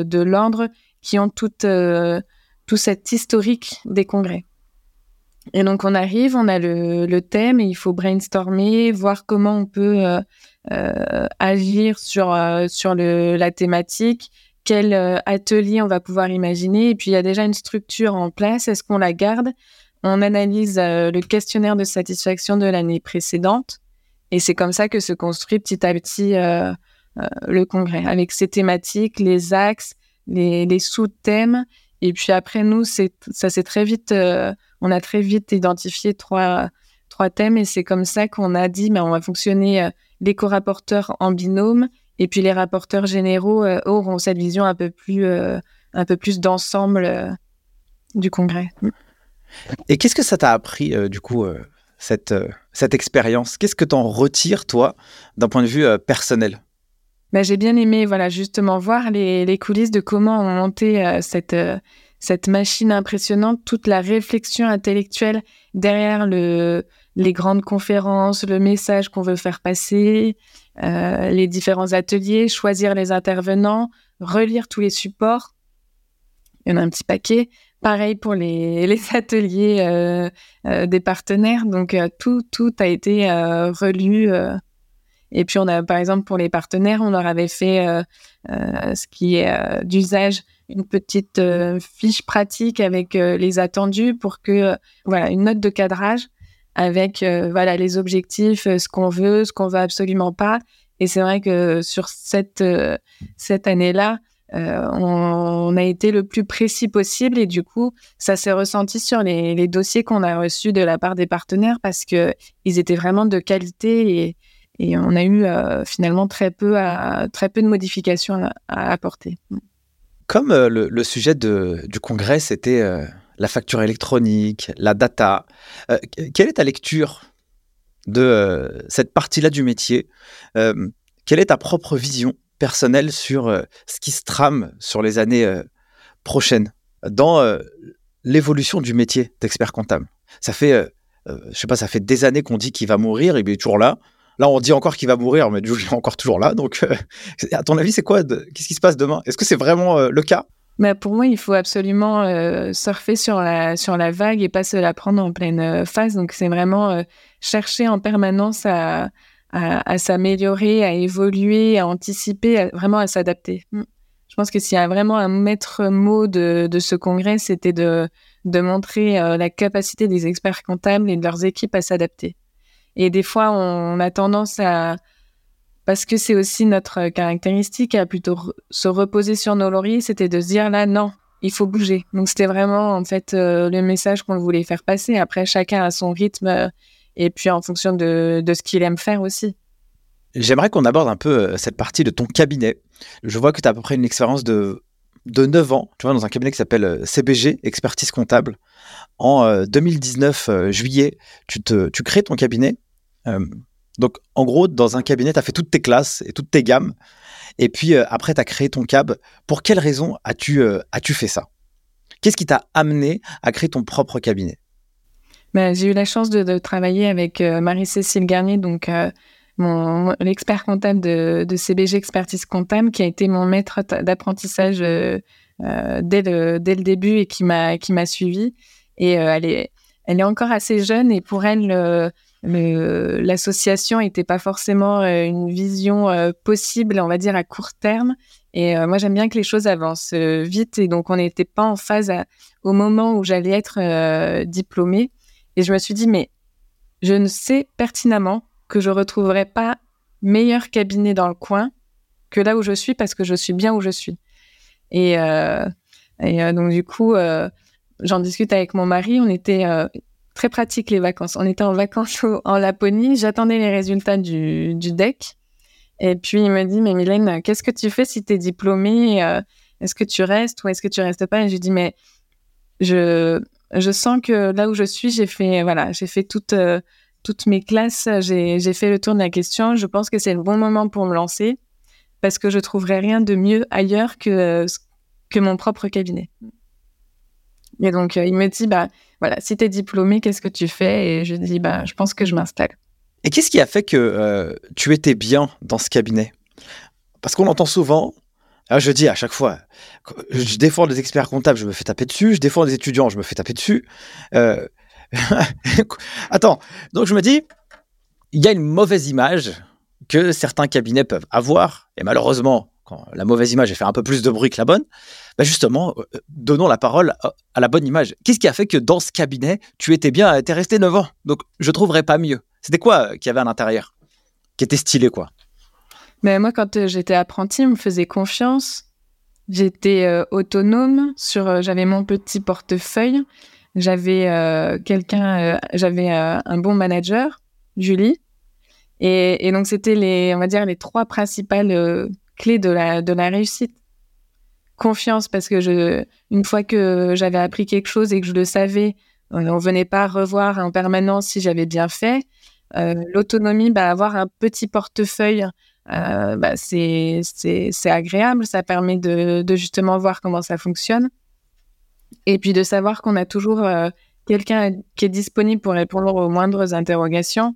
de l'ordre qui ont toute tout cet historique des congrès. Et donc on arrive, on a le, thème il faut brainstormer, voir comment on peut agir sur euh, sur le, la thématique, quel atelier on va pouvoir imaginer? Et puis il y a déjà une structure en place. Est-ce qu'on la garde? On analyse le questionnaire de satisfaction de l'année précédente et c'est comme ça que se construit petit à petit le congrès avec ses thématiques, les axes, les, les sous-thèmes. Et puis après nous, c'est ça s'est très vite on a très vite identifié trois, trois thèmes et c'est comme ça qu'on a dit, mais on va fonctionner euh, les co-rapporteurs en binôme et puis les rapporteurs généraux euh, auront cette vision un peu plus, euh, un peu plus d'ensemble du congrès. Et qu'est-ce que ça t'a appris, du coup, cette, cette expérience? Qu'est-ce que tu en retires, toi, d'un point de vue personnel? Bah, J'ai bien aimé, voilà, justement, voir les, les coulisses de comment on montait cette, cette machine impressionnante, toute la réflexion intellectuelle derrière le, les grandes conférences, le message qu'on veut faire passer, euh, les différents ateliers, choisir les intervenants, relire tous les supports. Il y en a un petit paquet. Pareil pour les, les ateliers euh, euh, des partenaires. Donc, tout, tout a été relu. Et puis, on a, par exemple, pour les partenaires, on leur avait fait ce qui est d'usage une petite euh, fiche pratique avec euh, les attendus pour que euh, voilà une note de cadrage avec voilà les objectifs, ce qu'on veut, ce qu'on veut absolument pas. Et c'est vrai que sur cette cette année-là, on, a été le plus précis possible et du coup, ça s'est ressenti sur les, dossiers qu'on a reçus de la part des partenaires parce que ils étaient vraiment de qualité et, on a eu finalement très peu très peu de modifications à apporter. Comme euh, le, sujet du congrès, c'était euh, la facture électronique, la data, euh, quelle est ta lecture de cette partie-là du métier? Quelle est ta propre vision personnelle sur ce qui se trame sur les années prochaines? Dans l'évolution du métier d'expert comptable. Ça fait, je sais pas, ça fait des années qu'on dit qu'il va mourir, et il est toujours là. Là, on dit encore qu'il va mourir, mais Jules est encore toujours là. Donc, euh, à ton avis, c'est quoi Qu'est-ce qui se passe demain? Est-ce que c'est vraiment euh, le cas? Mais pour moi, il faut absolument euh, surfer sur la, sur la vague et pas se la prendre en pleine phase. Donc, c'est vraiment chercher en permanence à, à, s'améliorer, à évoluer, à anticiper, vraiment à s'adapter. Mm. Je pense que s'il y a vraiment un maître mot de, de ce congrès, c'était de, de montrer la capacité des experts comptables et de leurs équipes à s'adapter. Et des fois, on, a tendance à, parce que c'est aussi notre caractéristique, à plutôt se reposer sur nos lauriers, c'était de se dire là, non, il faut bouger. Donc c'était vraiment en fait euh, le message qu'on voulait faire passer. Après, chacun a son rythme euh, et puis en fonction de, de ce qu'il aime faire aussi. J'aimerais qu'on aborde un peu euh, cette partie de ton cabinet. Je vois que tu as à peu près une expérience de, de 9 ans, tu vois, dans un cabinet qui s'appelle CBG, Expertise Comptable. En 2019, juillet, tu, te, tu crées ton cabinet euh, donc, en gros, dans un cabinet, tu as fait toutes tes classes et toutes tes gammes. Et puis, euh, après, tu as créé ton cab. Pour quelle raison as-tu euh, as-tu fait ça? Qu'est-ce qui t'a amené à créer ton propre cabinet? Ben, J'ai eu la chance de, travailler avec Marie-Cécile Garnier, donc l'expert comptable de, CBG Expertise Comptable, qui a été mon maître d'apprentissage dès, le, dès le début et qui m'a, qui m'a suivi. Et elle, est, elle est encore assez jeune et pour elle l'association n'était pas forcément euh, une vision euh, possible, on va dire, à court terme. Et euh, moi, j'aime bien que les choses avancent vite. Et donc, on n'était pas en phase au moment où j'allais être diplômée. Et je me suis dit, mais je ne sais pertinemment que je retrouverai pas meilleur cabinet dans le coin que là où je suis parce que je suis bien où je suis. Et, et donc, du coup, j'en discute avec mon mari. On était très pratique les vacances. On était en vacances en Laponie, j'attendais les résultats du, du DEC. Et puis il me dit, mais Mylène, qu'est-ce que tu fais si tu es diplômée? Euh, Est-ce que tu restes ou est-ce que tu restes pas? Et je lui dis, mais je, je sens que là où je suis, j'ai fait, voilà, j'ai fait toutes, euh, mes classes, j'ai, j'ai fait le tour de la question. Je pense que c'est le bon moment pour me lancer parce que je trouverai rien de mieux ailleurs que, que mon propre cabinet. Et donc, euh, il me dit, bah, voilà, si tu es diplômé, qu'est-ce que tu fais? Et je dis, bah, je pense que je m'installe. Et qu'est-ce qui a fait que euh, tu étais bien dans ce cabinet? Parce qu'on entend souvent, Ah, je dis à chaque fois, je défends des experts comptables, je me fais taper dessus. Je défends des étudiants, je me fais taper dessus. Euh, attends, donc je me dis, il y a une mauvaise image que certains cabinets peuvent avoir. Et malheureusement, quand la mauvaise image a fait un peu plus de bruit que la bonne, bah justement, euh, donnons la parole à la bonne image. Qu'est-ce qui a fait que dans ce cabinet, tu étais bien, tu es resté 9 ans? Donc, je trouverais pas mieux. C'était quoi euh, qu'il y avait à l'intérieur? Qui était stylé, quoi? Mais moi, quand euh, j'étais apprenti, on me faisait confiance. J'étais autonome sur. j'avais mon petit portefeuille. J'avais quelqu'un. j'avais un bon manager, Julie. Et, et donc, c'était les, on va dire, les trois principales clé de la, de la réussite. Confiance, parce que je, une fois que j'avais appris quelque chose et que je le savais, on ne venait pas revoir en permanence si j'avais bien fait. Euh, l'autonomie, bah, avoir un petit portefeuille, euh, bah, c'est agréable, ça permet de, de, justement voir comment ça fonctionne. Et puis de savoir qu'on a toujours euh, quelqu'un qui est disponible pour répondre aux moindres interrogations.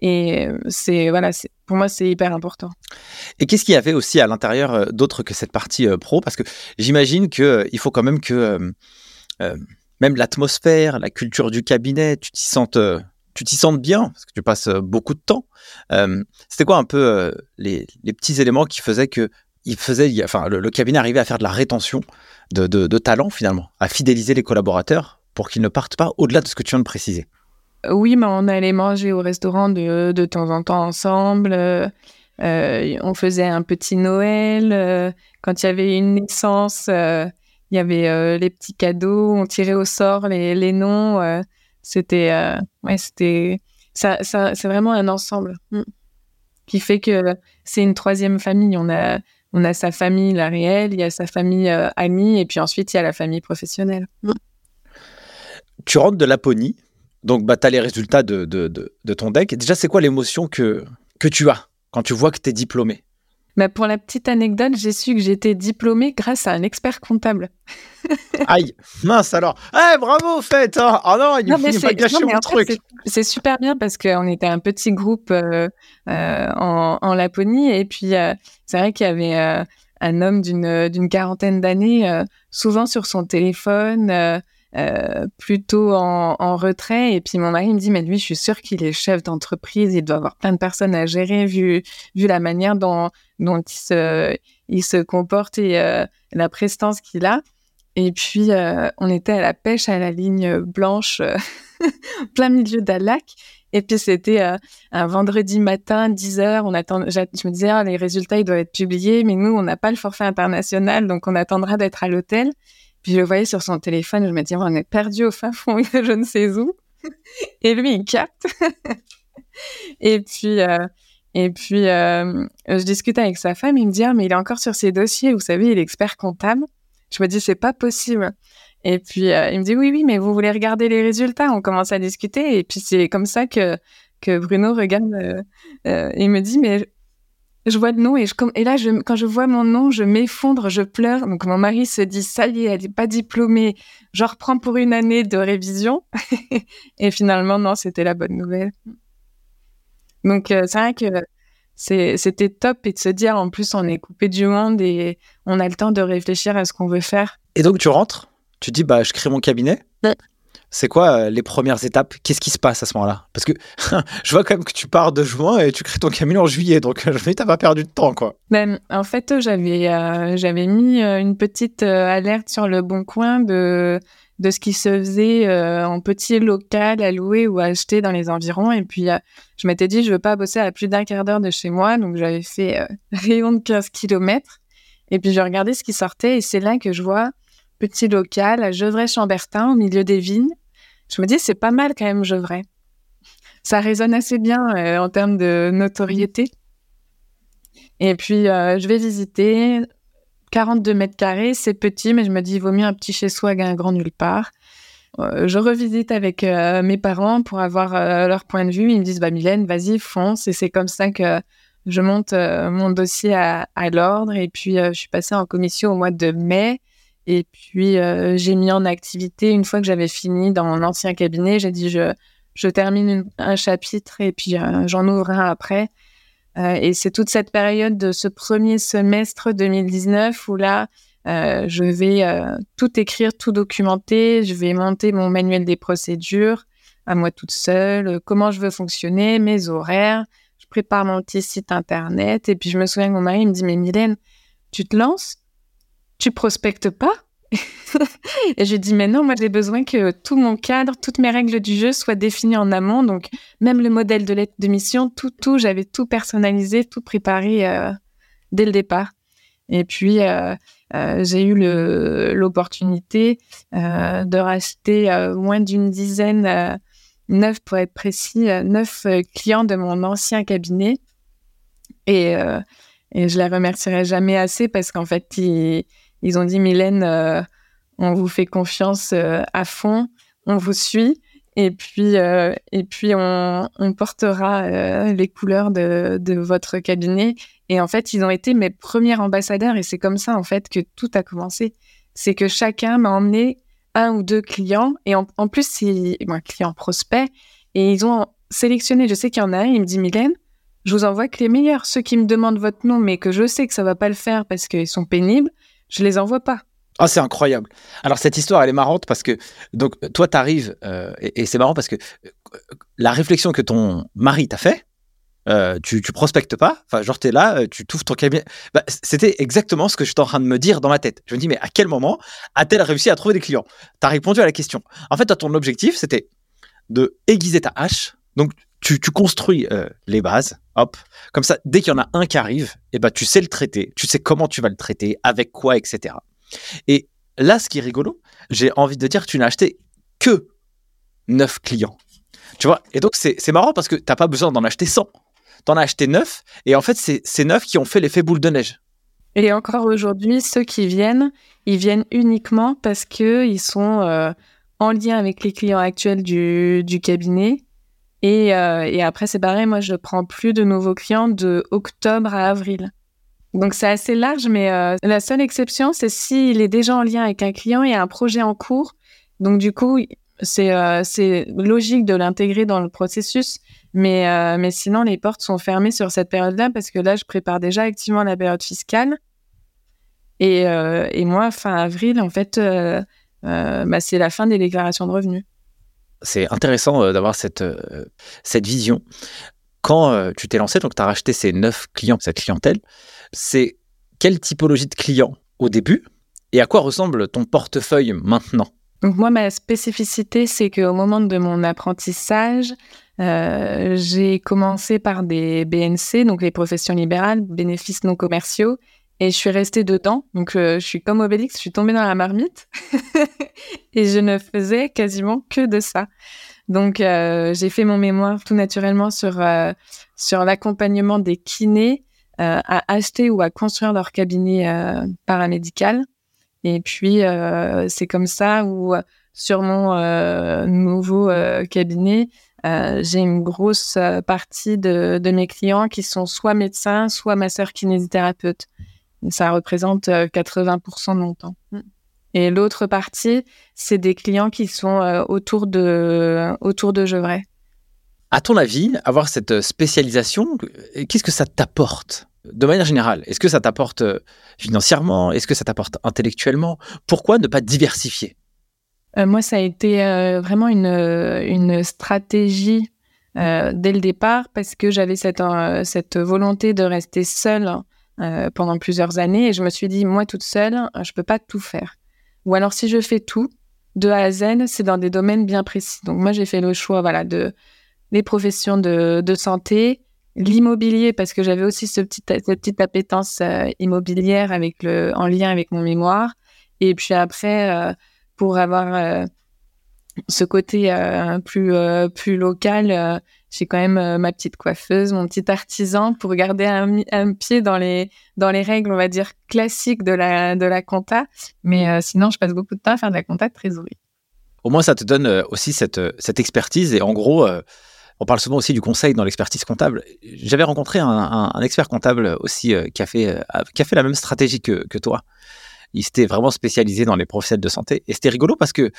Et c'est voilà, pour moi, c'est hyper important. Et qu'est-ce qu'il y avait aussi à l'intérieur euh, d'autre que cette partie euh, pro? Parce que j'imagine qu'il euh, faut quand même que même l'atmosphère, la culture du cabinet, tu t'y sentes, tu t'y sentes bien parce que tu passes beaucoup de temps. C'était quoi un peu les, les, petits éléments qui faisaient que il faisait, enfin, le, cabinet arrivait à faire de la rétention de, de, de talent finalement, à fidéliser les collaborateurs pour qu'ils ne partent pas au-delà de ce que tu viens de préciser? Oui, mais on allait manger au restaurant de, de temps en temps ensemble. Euh, euh, on faisait un petit Noël. Euh, quand il y avait une naissance, il y avait les petits cadeaux. On tirait au sort les, les noms. c'était, ouais, c'était, ça, c'est vraiment un ensemble mm, qui fait que c'est une troisième famille. On a, on a sa famille, la réelle, il y a sa famille amie, et puis ensuite il y a la famille professionnelle. Mm. Tu rentres de Laponie donc, bah, tu as les résultats de, de, ton deck. Déjà, c'est quoi l'émotion que, que tu as quand tu vois que tu es diplômé? Bah pour la petite anecdote, j'ai su que j'étais diplômée grâce à un expert comptable. Aïe, mince alors. Eh, bravo, fait hein. Oh non, il, ne faut pas gâcher mon truc. C'est super bien parce qu'on était un petit groupe euh, euh, en, en, Laponie et puis euh, c'est vrai qu'il y avait un homme d'une quarantaine d'années, souvent sur son téléphone, euh, plutôt en, retrait. Et puis mon mari me dit, mais lui, je suis sûr qu'il est chef d'entreprise, il doit avoir plein de personnes à gérer vu, vu la manière dont, dont il, se, il se comporte et euh, la prestance qu'il a. Et puis, euh, on était à la pêche à la ligne blanche, plein milieu d'un lac. Et puis, c'était un vendredi matin, 10 heures. On attend, je me disais, ah, les résultats, ils doivent être publiés, mais nous, on n'a pas le forfait international, donc on attendra d'être à l'hôtel. Puis je le voyais sur son téléphone, je me disais, on est perdu au fin fond je ne sais où. et lui, il capte. et puis, euh, et puis euh, je discute avec sa femme, il me dit, ah, mais il est encore sur ses dossiers, vous savez, il est expert comptable. Je me dis, c'est pas possible. Et puis, euh, il me dit, oui, oui, mais vous voulez regarder les résultats On commence à discuter. Et puis, c'est comme ça que, que Bruno regarde. il me dit, mais je vois le nom et, je, et là, je, quand je vois mon nom, je m'effondre, je pleure. Donc mon mari se dit, ça y est, elle n'est pas diplômée, je reprends pour une année de révision. et finalement, non, c'était la bonne nouvelle. Donc euh, c'est vrai que c'était top et de se dire, en plus, on est coupé du monde et on a le temps de réfléchir à ce qu'on veut faire. Et donc tu rentres, tu dis, bah, je crée mon cabinet. C'est quoi euh, les premières étapes? Qu'est-ce qui se passe à ce moment-là? Parce que je vois quand même que tu pars de juin et tu crées ton cabinet en juillet, donc je me dis t'as pas perdu de temps quoi. Ben, en fait, j'avais euh, j'avais mis euh, une petite alerte sur le bon coin de de ce qui se faisait en petit local à louer ou à acheter dans les environs. Et puis je m'étais dit je veux pas bosser à plus d'un quart d'heure de chez moi, donc j'avais fait rayon de 15 km. Et puis je regardais ce qui sortait et c'est là que je vois petit local à Gevrey-Chambertin, au milieu des vignes. Je me dis, c'est pas mal quand même, Gevrey. Ça résonne assez bien euh, en termes de notoriété. Et puis, euh, je vais visiter. 42 mètres carrés, c'est petit, mais je me dis, il vaut mieux un petit chez soi qu'un grand nulle part. Euh, je revisite avec mes parents pour avoir leur point de vue. Ils me disent, bah, Mylène, vas-y, fonce. Et c'est comme ça que je monte mon dossier à, à l'ordre. Et puis, je suis passée en commission au mois de mai. Et puis, euh, j'ai mis en activité, une fois que j'avais fini dans l'ancien cabinet, j'ai dit, je, je termine un chapitre et puis euh, j'en ouvre un après. et c'est toute cette période de ce premier semestre 2019 où là, je vais tout écrire, tout documenter. Je vais monter mon manuel des procédures à moi toute seule, comment je veux fonctionner, mes horaires. Je prépare mon petit site internet. Et puis, je me souviens que mon mari me dit, mais Mylène, tu te lances? Tu prospectes pas et je dis, mais non, moi j'ai besoin que tout mon cadre, toutes mes règles du jeu soient définies en amont. Donc, même le modèle de lettre de mission, tout, tout, j'avais tout personnalisé, tout préparé euh, dès le départ. Et puis, euh, euh, j'ai eu l'opportunité de racheter moins d'une dizaine, neuf pour être précis, neuf clients de mon ancien cabinet. Et, et je les remercierai jamais assez parce qu'en fait, ils ils ont dit, Mylène, euh, on vous fait confiance euh, à fond, on vous suit. Et puis, euh, et puis on, portera les couleurs de, votre cabinet. Et en fait, ils ont été mes premiers ambassadeurs. Et c'est comme ça, en fait, que tout a commencé. C'est que chacun m'a emmené un ou deux clients. Et en, plus, c'est un client prospect. Et ils ont sélectionné, je sais qu'il y en a un, il me dit, Mylène, je vous envoie que les meilleurs. Ceux qui me demandent votre nom, mais que je sais que ça va pas le faire parce qu'ils sont pénibles, je les envoie pas. Ah, c'est incroyable. Alors, cette histoire, elle est marrante parce que, donc, toi, tu arrives, euh, et, c'est marrant parce que euh, la réflexion que ton mari t'a fait, euh, tu, prospectes pas, enfin, genre, tu es là, tu t'ouvres ton cabinet. Bah, C'était exactement ce que j'étais en train de me dire dans ma tête. Je me dis, mais à quel moment a-t-elle réussi à trouver des clients? Tu as répondu à la question. En fait, ton objectif, c'était de aiguiser ta hache. Donc, tu, construis les bases, hop, comme ça, dès qu'il y en a un qui arrive, eh ben, tu sais le traiter, tu sais comment tu vas le traiter, avec quoi, etc. Et là, ce qui est rigolo, j'ai envie de dire que tu n'as acheté que 9 clients. Tu vois? Et donc, c'est marrant parce que tu n'as pas besoin d'en acheter 100. Tu en as acheté 9, et en fait, c'est ces 9 qui ont fait l'effet boule de neige. Et encore aujourd'hui, ceux qui viennent, ils viennent uniquement parce qu'ils sont euh, en lien avec les clients actuels du cabinet euh, et, après, c'est pareil, moi, je prends plus de nouveaux clients de octobre à avril. Donc, c'est assez large, mais euh, la seule exception, c'est s'il est déjà en lien avec un client et un projet en cours. Donc, du coup, c'est euh, logique de l'intégrer dans le processus. Mais, mais sinon, les portes sont fermées sur cette période-là parce que là, je prépare déjà activement la période fiscale. Et, et moi, fin avril, en fait, bah, c'est la fin des déclarations de revenus c'est intéressant euh, d'avoir cette, euh, cette vision. Quand euh, tu t'es lancé, donc tu as racheté ces neuf clients, cette clientèle, c'est quelle typologie de clients au début et à quoi ressemble ton portefeuille maintenant? Donc moi, ma spécificité, c'est qu'au moment de mon apprentissage, j'ai commencé par des BNC, donc les professions libérales, bénéfices non commerciaux, et je suis restée dedans. Donc, euh, je suis comme Obélix, je suis tombée dans la marmite. et je ne faisais quasiment que de ça. Donc, euh, j'ai fait mon mémoire tout naturellement sur, euh, sur l'accompagnement des kinés à acheter ou à construire leur cabinet paramédical. Et puis, c'est comme ça où, sur mon nouveau cabinet, j'ai une grosse partie de, de, mes clients qui sont soit médecins, soit masseurs kinésithérapeutes. Ça représente 80% euh, de mon temps. Mm. Et l'autre partie, c'est des clients qui sont euh, autour de, autour de Gevrey. À ton avis, avoir cette spécialisation, euh, qu'est-ce que ça t'apporte? De manière générale Est-ce que ça t'apporte financièrement? Est-ce que ça t'apporte intellectuellement? Pourquoi ne pas diversifier? Moi, ça a été vraiment une, une stratégie dès le départ parce que j'avais cette, cette volonté de rester seule euh, pendant plusieurs années et je me suis dit, moi toute seule, euh, je peux pas tout faire. Ou alors si je fais tout, de A à Z, c'est dans des domaines bien précis. Donc moi j'ai fait le choix voilà, de les professions de, de santé, l'immobilier parce que j'avais aussi ce petit, cette petite appétence euh, immobilière avec le, en lien avec mon mémoire. Et puis après, pour avoir ce côté plus, plus local, j'ai quand même euh, ma petite coiffeuse, mon petit artisan pour garder un, pied dans les, dans les règles, on va dire, classiques de la, de la compta. Mais euh, sinon, je passe beaucoup de temps à faire de la compta de trésorerie. Au moins, ça te donne euh, aussi cette, cette expertise. Et en gros, on parle souvent aussi du conseil dans l'expertise comptable. J'avais rencontré un, expert comptable aussi qui, a fait, qui a fait la même stratégie que, que toi. Il s'était vraiment spécialisé dans les professionnels de santé. Et c'était rigolo parce que,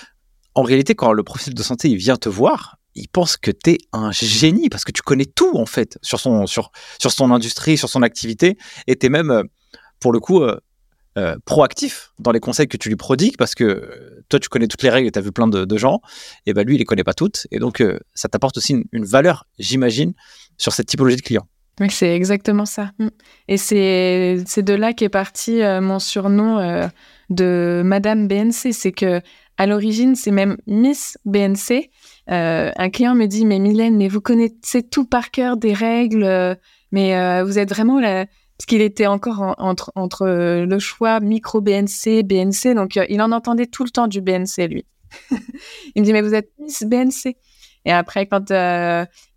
en réalité, quand le professionnel de santé vient te voir, il pense que tu es un génie parce que tu connais tout en fait sur son, sur, sur son industrie, sur son activité et tu es même, euh, pour le coup, euh, euh, proactif dans les conseils que tu lui prodigues parce que toi, tu connais toutes les règles et tu as vu plein de, gens et ben lui, il les connaît pas toutes et donc ça t'apporte aussi une, valeur, j'imagine, sur cette typologie de clients. Oui, c'est exactement ça. Mm. Et c'est de là qu'est parti mon surnom de Madame BNC. C'est que à l'origine, c'est même Miss BNC. Euh, un client me dit, mais Mylène, mais vous connaissez tout par cœur des règles, euh, mais euh, vous êtes vraiment là, parce qu'il était encore entre, entre le choix micro BNC, BNC, donc il en entendait tout le temps du BNC, lui. il me dit, mais vous êtes Miss BNC. Et après, quand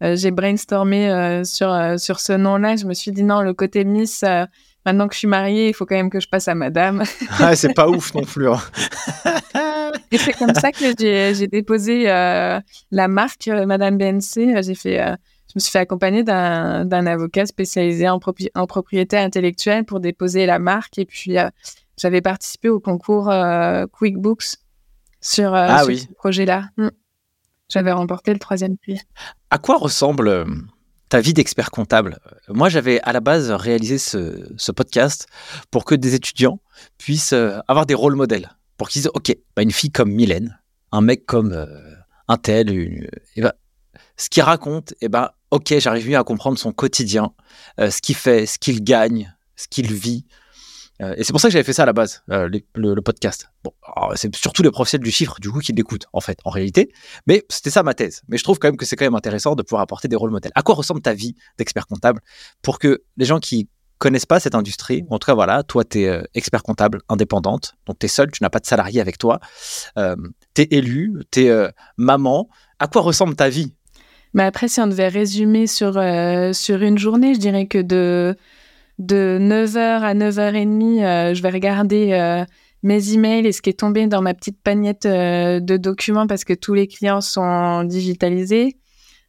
j'ai brainstormé sur, sur ce nom-là, je me suis dit, non, le côté Miss, maintenant que je suis mariée, il faut quand même que je passe à madame. ah, c'est pas ouf non plus. Hein. Et c'est comme ça que j'ai déposé euh, la marque euh, Madame BNC. J'ai fait, euh, je me suis fait accompagner d'un avocat spécialisé en, en, propriété intellectuelle pour déposer la marque. Et puis, j'avais participé au concours QuickBooks sur, ah ce projet-là. Hmm. J'avais remporté le troisième prix. À quoi ressemble ta vie d'expert comptable. Moi, j'avais à la base réalisé ce, podcast pour que des étudiants puissent avoir des rôles modèles pour qu'ils disent ok, bah, une fille comme Mylène, un mec comme euh, un tel, et bah, ce qu'il raconte, et eh ben ok, j'arrive mieux à comprendre son quotidien, euh, ce qu'il fait, ce qu'il gagne, ce qu'il vit. Euh, et c'est pour ça que j'avais fait ça à la base, le, podcast. Bon, c'est surtout les professionnels du chiffre, du coup, qui l'écoutent, en fait, en réalité. Mais c'était ça ma thèse. Mais je trouve quand même que c'est quand même intéressant de pouvoir apporter des rôles modèles. À quoi ressemble ta vie d'expert comptable pour que les gens qui connaissent pas cette industrie, en tout cas, voilà, toi, tu es euh, expert comptable indépendante, donc tu es seul, tu n'as pas de salarié avec toi, euh, tu es élu, tu es euh, maman. À quoi ressemble ta vie? Mais Après, si on devait résumer sur, sur une journée, je dirais que de, de 9h à 9h30, je vais regarder mes emails et ce qui est tombé dans ma petite pagnette de documents parce que tous les clients sont digitalisés.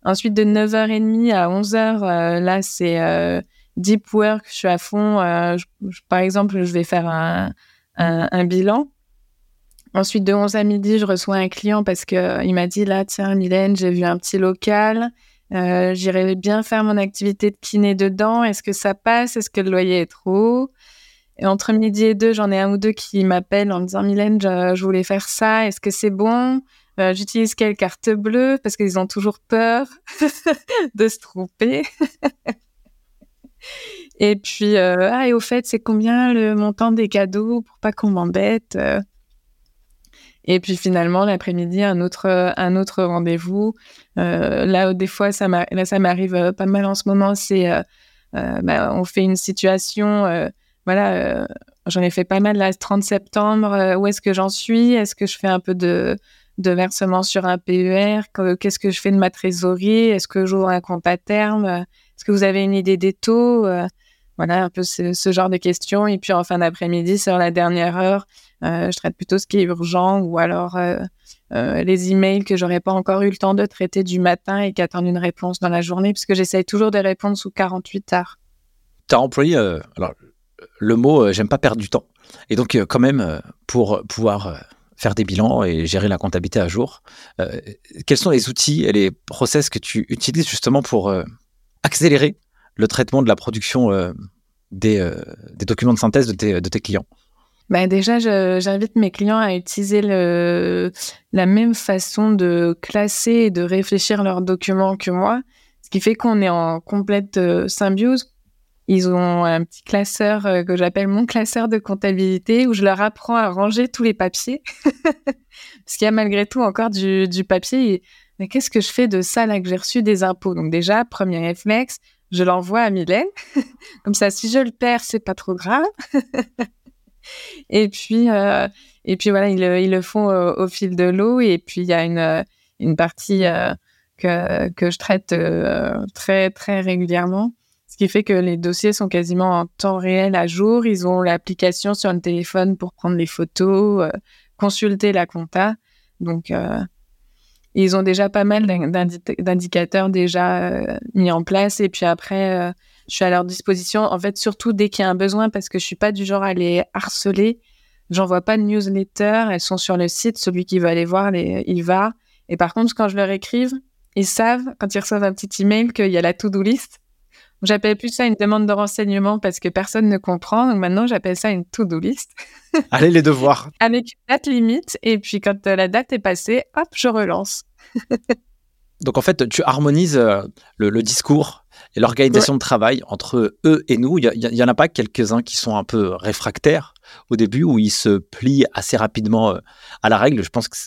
Ensuite, de 9h30 à 11h, là, c'est deep work, je suis à fond. Euh, par exemple, je vais faire un, bilan. Ensuite, de 11 à midi, je reçois un client parce euh, il m'a dit là, tiens, Mylène, j'ai vu un petit local. Euh, J'irais bien faire mon activité de kiné dedans. Est-ce que ça passe? Est-ce que le loyer est trop Et entre midi et deux, j'en ai un ou deux qui m'appellent en me disant Mylène, je, je voulais faire ça. Est-ce que c'est bon? Euh, J'utilise quelle carte bleue? Parce qu'ils ont toujours peur de se tromper. Et puis, euh, ah, et au fait, c'est combien le montant des cadeaux pour pas qu'on m'embête? Euh? Et puis finalement, l'après-midi, un autre, un autre rendez-vous. Euh, là, des fois, ça m'arrive pas mal en ce moment. C'est, bah, on fait une situation, voilà, j'en ai fait pas mal là, 30 septembre. où est-ce que j'en suis? Est-ce que je fais un peu de, de versement sur un PER Qu'est-ce que je fais de ma trésorerie? Est-ce que j'ouvre un compte à terme? Est-ce que vous avez une idée des taux euh, Voilà, un peu ce, genre de questions. Et puis en fin d'après-midi, sur la dernière heure, euh, je traite plutôt ce qui est urgent ou alors euh, les emails que j'aurais pas encore eu le temps de traiter du matin et qui attendent une réponse dans la journée, puisque j'essaye toujours de répondre sous 48 heures. Tu as employé, alors le mot, j'aime pas perdre du temps. Et donc, quand même, pour pouvoir faire des bilans et gérer la comptabilité à jour, quels sont les outils et les process que tu utilises justement pour accélérer le traitement de la production euh, des, euh, des, documents de synthèse de tes, clients ben déjà, j'invite mes clients à utiliser la même façon de classer et de réfléchir leurs documents que moi, ce qui fait qu'on est en complète euh, symbiose. Ils ont un petit classeur que j'appelle mon classeur de comptabilité où je leur apprends à ranger tous les papiers. Parce qu'il y a malgré tout encore du, du papier mais qu'est-ce que je fais de ça là que j'ai reçu des impôts? Donc déjà, premier réflexe, je l'envoie à Mylène. Comme ça, si je le perds, c'est pas trop grave. et puis, euh, et puis voilà, ils, ils le font au, fil de l'eau. Et puis il y a une, euh, une partie euh, que, que je traite très très régulièrement. Ce qui fait que les dossiers sont quasiment en temps réel à jour. Ils ont l'application sur le téléphone pour prendre les photos, consulter la compta. Donc, ils ont déjà pas mal d'indicateurs déjà euh, mis en place. Et puis après, euh, je suis à leur disposition. En fait, surtout dès qu'il y a un besoin, parce que je suis pas du genre à les harceler. J'envoie pas de newsletter. Elles sont sur le site. Celui qui veut aller voir, il va. Et par contre, quand je leur écrive, ils savent, quand ils reçoivent un petit email, qu'il y a la to-do list. J'appelle plus ça une demande de renseignement parce que personne ne comprend. Donc maintenant, j'appelle ça une to-do list. Allez, les devoirs. Avec une date limite. Et puis, quand la date est passée, hop, je relance. Donc, en fait, tu harmonises euh, le, discours et l'organisation de travail entre eux et nous. Il y, en a pas quelques-uns qui sont un peu réfractaires au début, où ils se plient assez rapidement euh, à la règle. Je pense que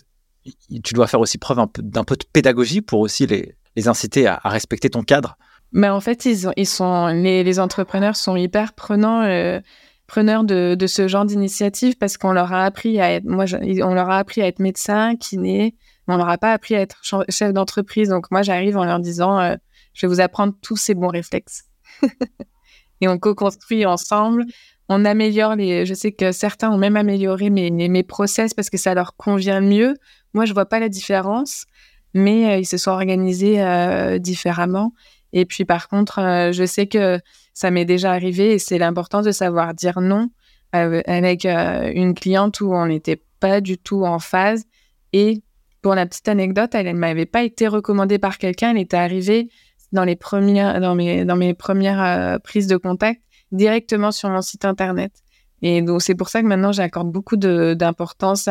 tu dois faire aussi preuve d'un peu, de pédagogie pour aussi les, inciter à, respecter ton cadre. Mais en fait, ils, sont, les, entrepreneurs sont hyper prenants, euh, preneurs de, ce genre d'initiative parce qu'on leur a appris à être, moi, on leur a appris à être médecin, kiné, mais on leur a pas appris à être chef d'entreprise. Donc moi, j'arrive en leur disant, euh, je vais vous apprendre tous ces bons réflexes. Et on co-construit ensemble. On améliore les. Je sais que certains ont même amélioré mes, mes process parce que ça leur convient mieux. Moi, je vois pas la différence, mais euh, ils se sont organisés euh, différemment. Et puis, par contre, euh, je sais que ça m'est déjà arrivé et c'est l'importance de savoir dire non avec une cliente où on n'était pas du tout en phase. Et pour la petite anecdote, elle ne m'avait pas été recommandée par quelqu'un. Elle était arrivée dans, les premières, dans, mes, dans mes premières prises de contact directement sur mon site internet. Et donc, c'est pour ça que maintenant, j'accorde beaucoup d'importance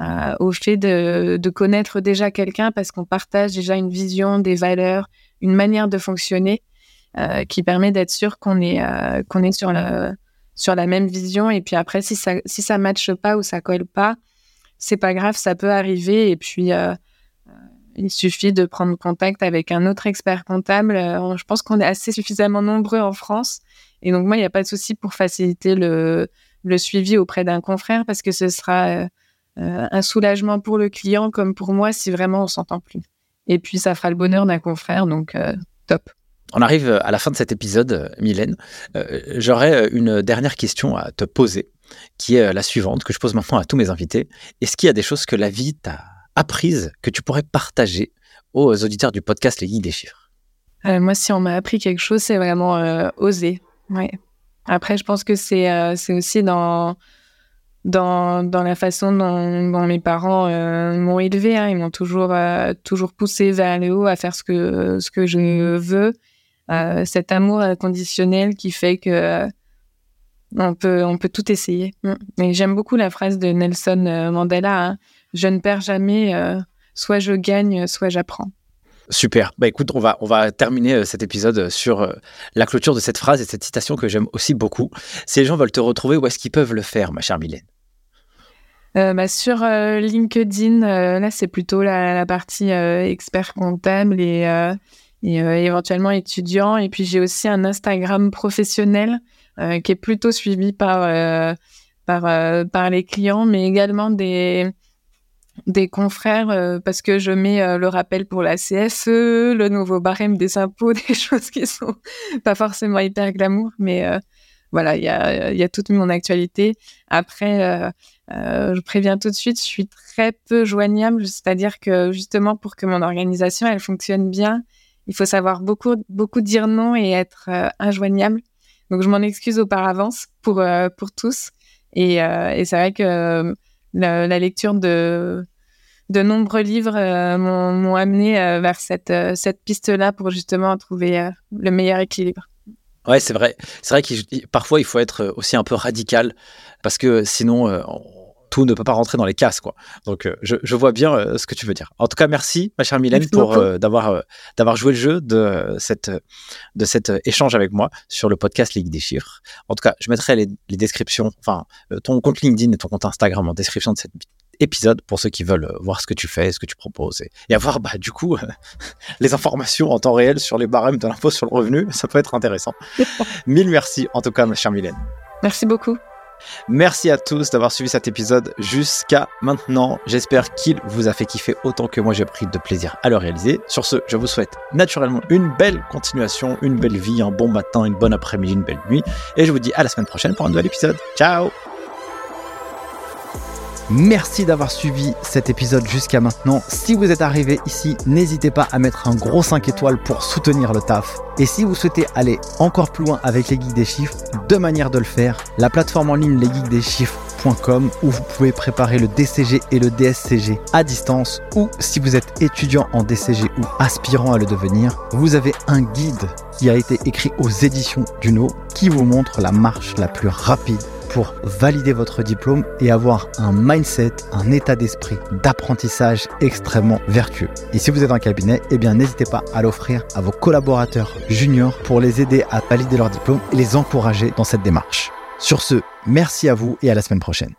euh, au fait de, connaître déjà quelqu'un parce qu'on partage déjà une vision, des valeurs, une manière de fonctionner euh, qui permet d'être sûr qu'on est, euh, qu'on est sur, la, sur la même vision. Et puis après, si ça si ça matche pas ou ça colle pas, c'est pas grave, ça peut arriver. Et puis, il suffit de prendre contact avec un autre expert comptable. je pense qu'on est assez suffisamment nombreux en France. Et donc, moi, il n'y a pas de souci pour faciliter le, le suivi auprès d'un confrère parce que ce sera euh, un soulagement pour le client comme pour moi si vraiment on s'entend plus. Et puis ça fera le bonheur d'un confrère, donc euh, top. On arrive à la fin de cet épisode, euh, Mylène. J'aurais une dernière question à te poser, qui est la suivante, que je pose maintenant à tous mes invités. Est-ce qu'il y a des choses que la vie t'a apprises que tu pourrais partager aux auditeurs du podcast Les Guides des Chiffres? Moi, si on m'a appris quelque chose, c'est vraiment oser. Ouais. Après, je pense que c'est aussi dans dans, dans la façon dont, mes parents euh, m'ont élevé. Hein. Ils m'ont toujours, euh, toujours poussé vers le haut à faire ce que, ce que je veux. Euh, cet amour inconditionnel qui fait que on, peut, on peut tout essayer. Mm. Et j'aime beaucoup la phrase de Nelson Mandela hein. Je ne perds jamais, soit je gagne, soit j'apprends. Super. Bah écoute, on va, on va terminer cet épisode sur la clôture de cette phrase et cette citation que j'aime aussi beaucoup. Si les gens veulent te retrouver, où est-ce qu'ils peuvent le faire, ma chère Mylène? Euh, bah, sur euh, LinkedIn, euh, là, c'est plutôt la, partie expert comptable et, éventuellement étudiant. Et puis, j'ai aussi un Instagram professionnel qui est plutôt suivi par, par, les clients, mais également des, des confrères parce que je mets le rappel pour la CFE, le nouveau barème des impôts, des choses qui sont pas forcément hyper glamour, mais voilà, il y a, y a, toute mon actualité. Après, je préviens tout de suite, je suis très peu joignable, c'est-à-dire que justement pour que mon organisation elle fonctionne bien, il faut savoir beaucoup beaucoup dire non et être euh, injoignable. Donc je m'en excuse auparavant pour pour tous. Et, c'est vrai que la, lecture de de nombreux livres m'ont amené vers cette cette piste-là pour justement trouver le meilleur équilibre. Ouais, c'est vrai. C'est vrai que parfois il faut être euh, aussi un peu radical parce que sinon euh, tout ne peut pas rentrer dans les cases, quoi. Donc euh, je, vois bien ce que tu veux dire. En tout cas, merci, ma chère Mylène, pour d'avoir d'avoir joué le jeu de cette de cet échange avec moi sur le podcast Ligue des chiffres. En tout cas, je mettrai les, les descriptions, enfin ton compte LinkedIn et ton compte Instagram en description de cette épisode pour ceux qui veulent euh, voir ce que tu fais, ce que tu proposes et, avoir bah, du coup les informations en temps réel sur les barèmes de l'impôt sur le revenu. Ça peut être intéressant. Mille merci en tout cas, ma chère Mylène. Merci beaucoup. Merci à tous d'avoir suivi cet épisode jusqu'à maintenant. J'espère qu'il vous a fait kiffer autant que moi j'ai pris de plaisir à le réaliser. Sur ce, je vous souhaite naturellement une belle continuation, une belle vie, un bon matin, une bonne après-midi, une belle nuit. Et je vous dis à la semaine prochaine pour un nouvel épisode. Ciao Merci d'avoir suivi cet épisode jusqu'à maintenant. Si vous êtes arrivé ici, n'hésitez pas à mettre un gros 5 étoiles pour soutenir le taf. Et si vous souhaitez aller encore plus loin avec les geeks des chiffres, deux manières de le faire. La plateforme en ligne Les Geeks des chiffres où vous pouvez préparer le DCG et le DSCG à distance ou si vous êtes étudiant en DCG ou aspirant à le devenir, vous avez un guide qui a été écrit aux éditions Duno qui vous montre la marche la plus rapide pour valider votre diplôme et avoir un mindset, un état d'esprit d'apprentissage extrêmement vertueux. Et si vous êtes en cabinet, eh bien n'hésitez pas à l'offrir à vos collaborateurs juniors pour les aider à valider leur diplôme et les encourager dans cette démarche. Sur ce, merci à vous et à la semaine prochaine.